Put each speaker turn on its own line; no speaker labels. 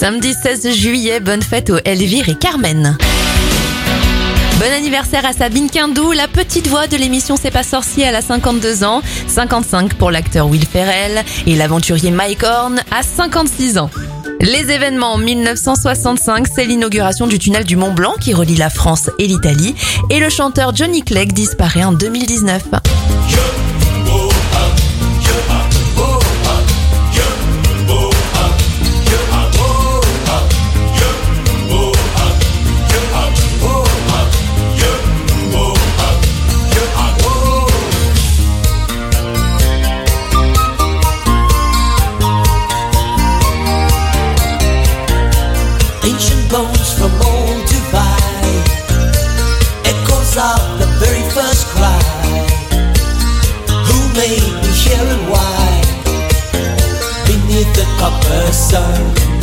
Samedi 16 juillet, bonne fête aux Elvire et Carmen. Bon anniversaire à Sabine Quindou, la petite voix de l'émission C'est pas sorcier, elle a 52 ans, 55 pour l'acteur Will Ferrell et l'aventurier Mike Horn à 56 ans. Les événements 1965, c'est l'inauguration du tunnel du Mont Blanc qui relie la France et l'Italie et le chanteur Johnny Clegg disparaît en 2019.
Bones from old Dubai, echoes of the very first cry. Who made me here and why? Beneath the copper sun.